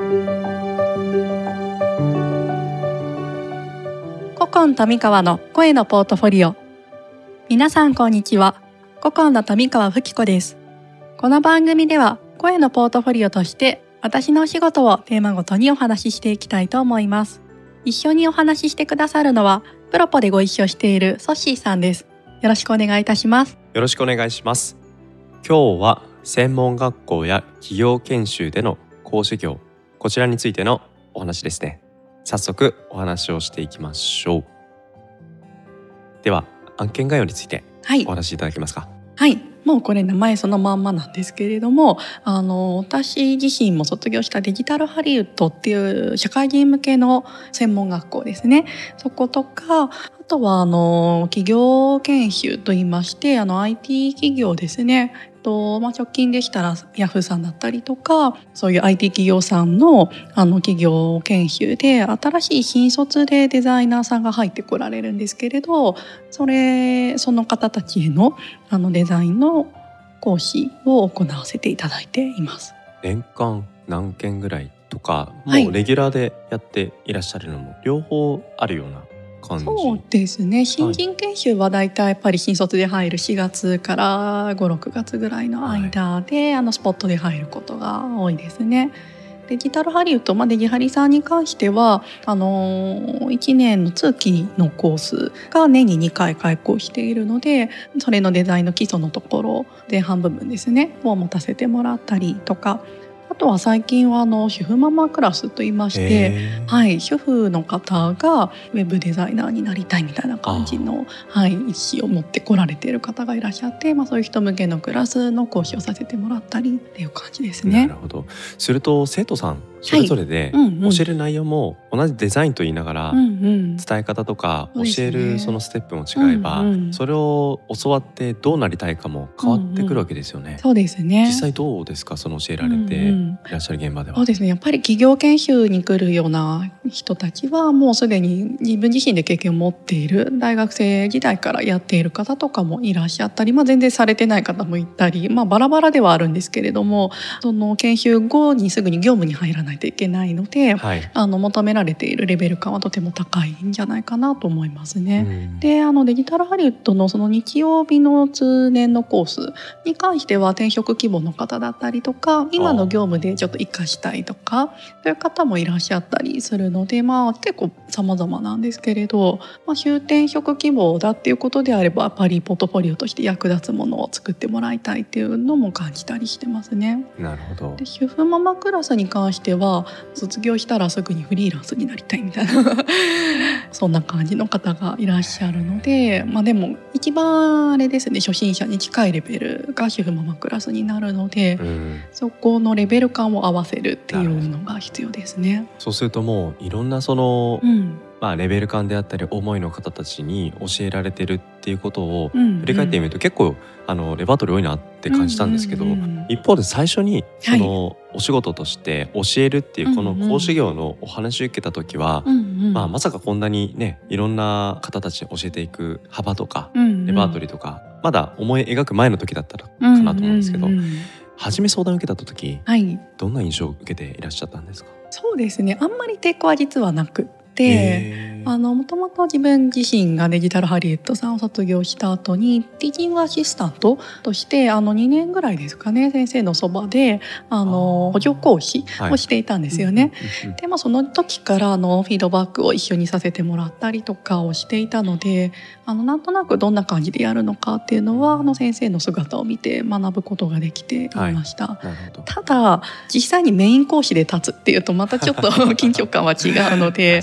古今富川の声のポートフォリオ。皆さんこんにちは。古今の富川吹子です。この番組では声のポートフォリオとして私のお仕事をテーマごとにお話ししていきたいと思います。一緒にお話ししてくださるのはプロポでご一緒しているソッシーさんです。よろしくお願いいたします。よろしくお願いします。今日は専門学校や企業研修での講師業。こちらについてのお話ですね。早速お話をしていきましょう。では案件概要についてはい。お話しいただけますか？はい。もうこれ名前そのまんまなんですけれどもあの私自身も卒業したデジタルハリウッドっていう社会人向けの専門学校ですね。そことかあとはあの企業研修といいましてあの IT 企業ですねと、まあ、直近でしたらヤフーさんだったりとかそういう IT 企業さんのあの企業研修で新しい新卒でデザイナーさんが入ってこられるんですけれどそれその方たちへのあのデザインの講師を行わせていただいています。年間何件ぐらいとかもはいうレギュラーでやっていらっしゃるのも両方あるような感じ、そうですね。新人研修はだいたいやっぱり新卒で入る4月から56月ぐらいの間で、あのスポットで入ることが多いですね。デジタルハリウッド、まあ、デジハリさんに関してはあの1年の通期のコースが年に2回開講しているのでそれのデザインの基礎のところ前半部分ですねを持たせてもらったりとかあとは最近はあの主婦ママクラスといいまして、へーはい、主婦の方がウェブデザイナーになりたいみたいな感じの、はい、意思を持ってこられている方がいらっしゃって、まあ、そういう人向けのクラスの講師をさせてもらったりっていう感じですね。なる。ほど。すると生徒さんそれぞれで教える内容も同じデザインと言いながら、伝え方とか教えるそのステップも違えば、それを教わってどうなりたいかも変わってくるわけですよね。そうですね。実際どうですかその教えられていらっしゃる現場では。そうですね。やっぱり企業研修に来るような人たちはもうすでに自分自身で経験を持っている大学生時代からやっている方とかもいらっしゃったり、まあ、全然されてない方もいたり、まあ、バラバラではあるんですけれどもその研修後にすぐに業務に入らないないといけないので、はい。あの求められているレベル感はとても高いんじゃないかなと思いますね。であのデジタルハリウッドのその日曜日の通年のコースに関しては転職希望の方だったりとか今の業務でちょっと生かしたいとかそういう方もいらっしゃったりするのでまあ結構様々なんですけれど、まあ、終転職希望だっていうことであればやっぱりポートフォリオとして役立つものを作ってもらいたいっていうのも感じたりしてますね。なるほどで。主婦ママクラスに関しては卒業したらすぐにフリーランスになりたいみたいな そんな感じの方がいらっしゃるのでまあでも一番あれですね初心者に近いレベルが主婦ママクラスになるので、うん、そこのレベル感を合わせるっていうのが必要ですね。そうするともういろんなその、うんまあレベル感であったり思いの方たちに教えられてるっていうことをうん振り返ってみると結構あのレパートリー多いなって感じたんですけど、一方で最初にそはい。のお仕事として教えるっていうこの講師業のお話を受けた時は、まあ、まさかこんなにねいろんな方たちに教えていく幅とかレパートリーとか、まだ思い描く前の時だったらかなと思うんですけど、初め相談を受けた時はい。どんな印象を受けていらっしゃったんですか？そうですね。あんまり抵抗は実はなく对。もともと自分自身がデジタルハリウッドさんを卒業した後にティーチングアシスタントとしてあの2年ぐらいですかね先生のそばであの補助講師はい。をしていたんですよね。うんうんうんでまあ、その時からあのフィードバックを一緒にさせてもらったりとかをしていたのであのなんとなくどんな感じでやるのかっていうのはあの先生の姿を見て学ぶことができていました。なるほど。ただ実際にメイン講師で立つっていうとまたちょっと 緊張感は違うので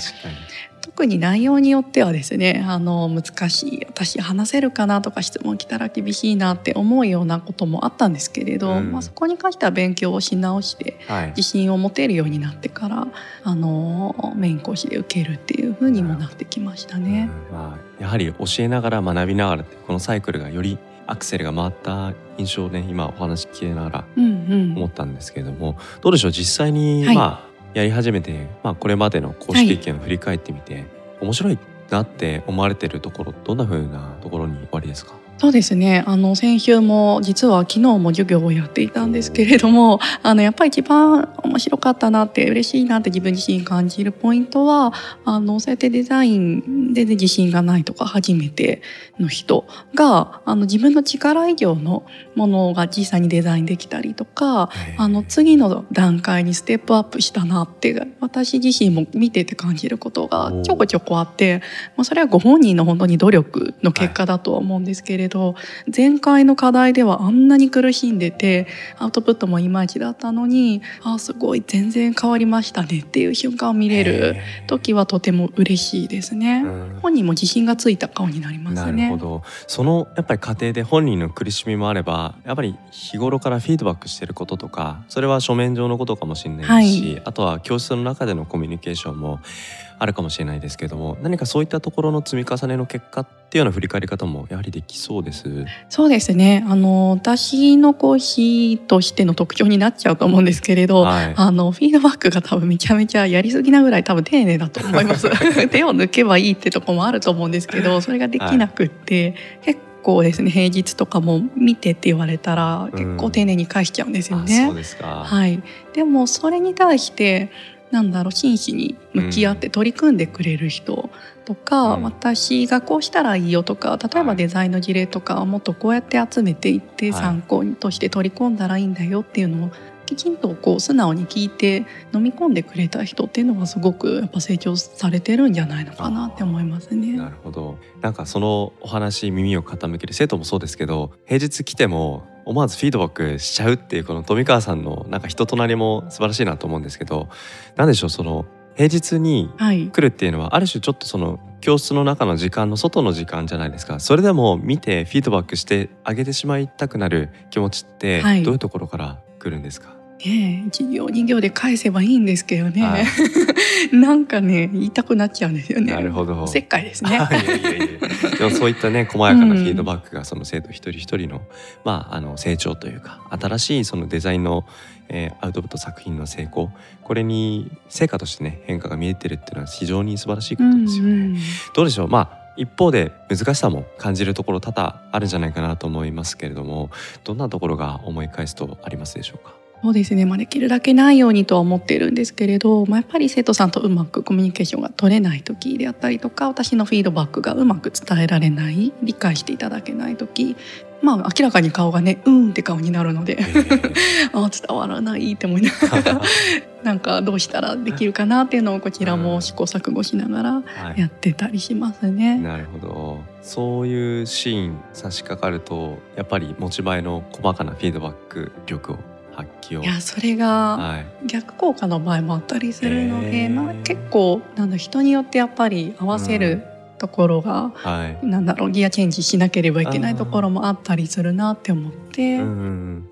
特に内容によってはですねあの難しい私話せるかなとか質問来たら厳しいなって思うようなこともあったんですけれど、うん。まあ、そこに関しては勉強をし直してはい。自信を持てるようになってからあのメイン講師で受けるっていう風にもなってきましたね。うん。まあ、やはり教えながら学びながらこのサイクルがよりアクセルが回った印象をね今お話聞きながらうんうん。思ったんですけれどもどうでしょう？実際に、はい。まあやり始めて、まあ、これまでの公式経験を振り返ってみて、面白いなって思われてるところどんなふうなところにおありですか？そうですね。あの先週も実は昨日も授業をやっていたんですけれども あのやっぱり一番面白かったなって嬉しいなって自分自身感じるポイントはあのそうやってデザインで自信がないとか初めての人があの自分の力以上のものが実際にデザインできたりとかあの次の段階にステップアップしたなって私自身も見てて感じることがちょこちょこあってまあ、それはご本人の本当に努力の結果だとは思うんですけれど、はい、前回の課題ではあんなに苦しんでてアウトプットもいまいちだったのにあすごい全然変わりましたねっていう瞬間を見れる時はとても嬉しいですね。本人も自信がついた顔になりますね。なるほどそのやっぱり過程で本人の苦しみもあればやっぱり日頃からフィードバックしてることとかそれは書面上のことかもしれないし、はい、あとは教室の中でのコミュニケーションもあるかもしれないですけども何かそういったところの積み重ねの結果っていうような振り返り方もやはりできそうです。そうですね。あの私の講師としての特徴になっちゃうと思うんですけれど、はい、あのフィードバックが多分めちゃめちゃやりすぎなぐらい多分丁寧だと思います。手を抜けばいいってとこもあると思うんですけどそれができなくって、はい、結構ですね平日とかも見てって言われたら結構丁寧に返しちゃうんですよね。うん、そうですか。はい、でもそれに対してなんだろう真摯に向き合って取り組んでくれる人とか、うん、私がこうしたらいいよとか例えばデザインの事例とかもっとこうやって集めていって参考として取り込んだらいいんだよっていうのをきちんとこう素直に聞いて飲み込んでくれた人っていうのはすごくやっぱ成長されてるんじゃないのかなって思いますね。なるほど。なんかそのお話耳を傾ける生徒もそうですけど平日来ても思わずフィードバックしちゃうっていうこの富川さんのなんか人となりも素晴らしいなと思うんですけど何でしょうその平日に来るっていうのは、ある種ちょっとその教室の中の時間の外の時間じゃないですか。それでも見てフィードバックしてあげてしまいたくなる気持ちってどういうところから来るんですか、ねえ1行2行で返せばいいんですけどね、はい、なんかね言いたくなっちゃうんですよね。なるほど。せっかいですね。いやいやいや。でもそういったね細やかなフィードバックがその生徒一人一人の,、まあ、あの成長というか新しいそのデザインの、えー、アウトプット作品の成功。これに成果としてね変化が見えてるっていうのは非常に素晴らしいことですよね、うんうん、どうでしょう？まあ一方で難しさも感じるところ多々あるんじゃないかなと思いますけれどもどんなところが思い返すとありますでしょうか？そうですね、まあ、できるだけないようにとは思っているんですけれど、まあ、やっぱり生徒さんとうまくコミュニケーションが取れない時であったりとか私のフィードバックがうまく伝えられない理解していただけない時まあ明らかに顔がねうんって顔になるので あ伝わらないって思いながら なんかどうしたらできるかなっていうのをこちらも試行錯誤しながらやってたりしますね。はい、なるほど。そういうシーン差し掛かるとやっぱり持ち前の細かなフィードバック力を発揮を。いやそれが逆効果の場合もあったりするので、はい、結構なんだ人によってやっぱり合わせる、ところが、はい、なんだろうギアチェンジしなければいけないところもあったりするなって思って、ち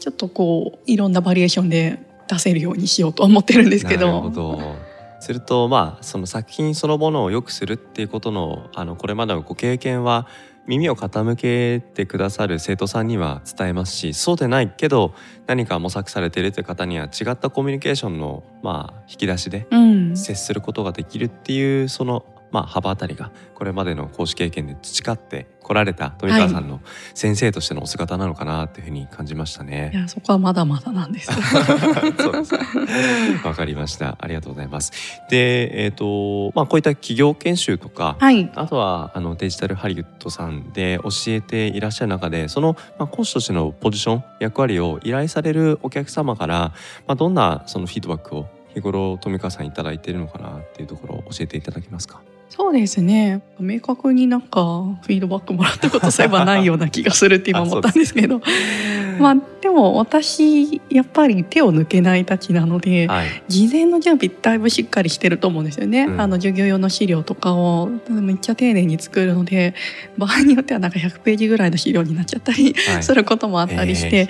ょっとこういろんなバリエーションで出せるようにしようと思ってるんですけど。なるほど。するとまあその作品そのものを良くするっていうことのあのこれまでのご経験は耳を傾けてくださる生徒さんには伝えますしそうでないけど何か模索されているという方には違ったコミュニケーションの、まあ、引き出しで接することができるっていう、そのまあ、幅あたりがこれまでの講師経験で培って来られた富川さんの先生としてのお姿なのかなっていうふうに感じましたね。いやそこはまだまだなんです。わかりました。ありがとうございます。で、えっ、ー、とまあこういった企業研修とか、はい、あとはあのデジタルハリウッドさんで教えていらっしゃる中で、そのまあ講師としてのポジション役割を依頼されるお客様からまあどんなそのフィードバックを日頃富川さん頂いているのかなっていうところを教えていただけますか？そうですね。明確になんかフィードバックもらったことそういえばないような気がするって今思ったんですけど。まあでも私やっぱり手を抜けないたちなので、はい、事前の準備だいぶしっかりしてると思うんですよね、うん、あの授業用の資料とかをめっちゃ丁寧に作るので場合によってはなんか100ページぐらいの資料になっちゃったり、はい、することもあったりして、え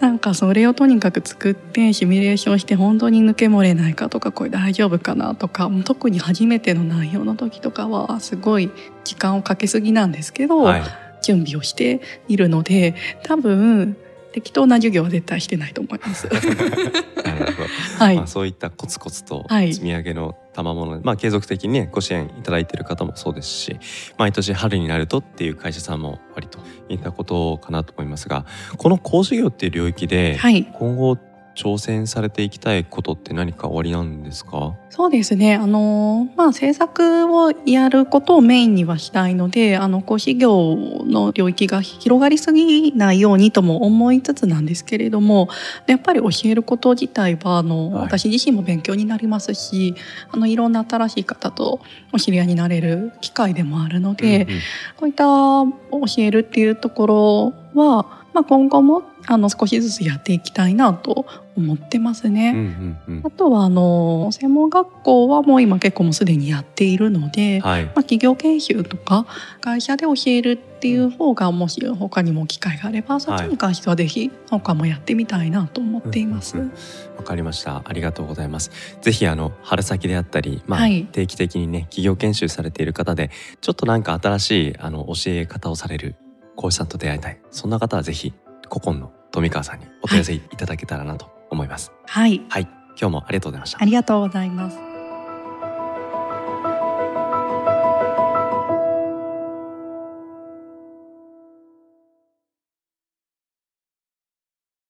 ー、なんかそれをとにかく作ってシミュレーションして本当に抜け漏れないかとかこれ大丈夫かなとか特に初めての内容の時とかはすごい時間をかけすぎなんですけど、はい、準備をしているので多分適当な授業は絶対してないと思います。はい、まあ、そういったコツコツと積み上げの賜物で、まあ、継続的にねご支援いただいている方もそうですし毎年春になるとっていう会社さんも割といったことかなと思いますがこの講師業っていう領域ではい。今後挑戦されていきたいことって何かおありなんですか？そうですね。あのまあ制作をやることをメインにはしたいので、あの講師業の領域が広がりすぎないようにとも思いつつなんですけれども、やっぱり教えること自体はあの、はい。私自身も勉強になりますし、あのいろんな新しい方とお知り合いになれる機会でもあるので、うんうん。こういった教えるっていうところは、まあ今後もあの少しずつやっていきたいなと思ってますね。うんうんうん。あとはあの専門学校はもう今結構もうすでにやっているので、はい。まあ、企業研修とか会社で教えるっていう方がもし他にも機会があればそっちに関してはぜひ他もやってみたいなと思っています。うんうん。わかりました。ありがとうございます。ぜひあの春先であったり、まあはい。定期的にね企業研修されている方でちょっとなんか新しいあの教え方をされる講師さんと出会いたい。そんな方はぜひ古今の富川さんにお問い合わせいただけたらなと思います。はい、はい、今日もありがとうございました。ありがとうございます。